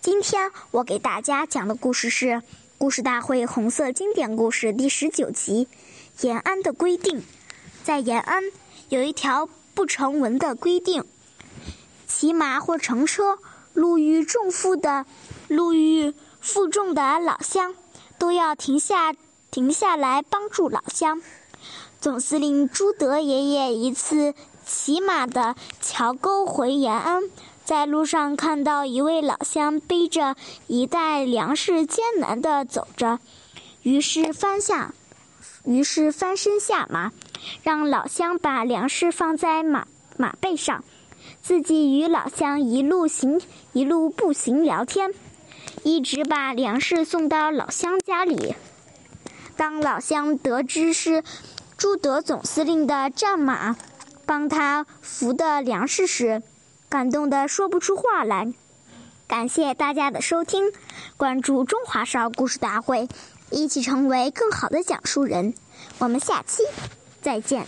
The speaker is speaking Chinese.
今天我给大家讲的故事是《故事大会红色经典故事》第十九集《延安的规定》。在延安有一条不成文的规定：骑马或乘车路遇重负的、路遇负重的老乡，都要停下停下来帮助老乡。总司令朱德爷爷一次骑马的桥沟回延安。在路上看到一位老乡背着一袋粮食艰难地走着，于是翻下，于是翻身下马，让老乡把粮食放在马马背上，自己与老乡一路行一路步行聊天，一直把粮食送到老乡家里。当老乡得知是朱德总司令的战马帮他扶的粮食时，感动的说不出话来，感谢大家的收听，关注中华少儿故事大会，一起成为更好的讲述人。我们下期再见。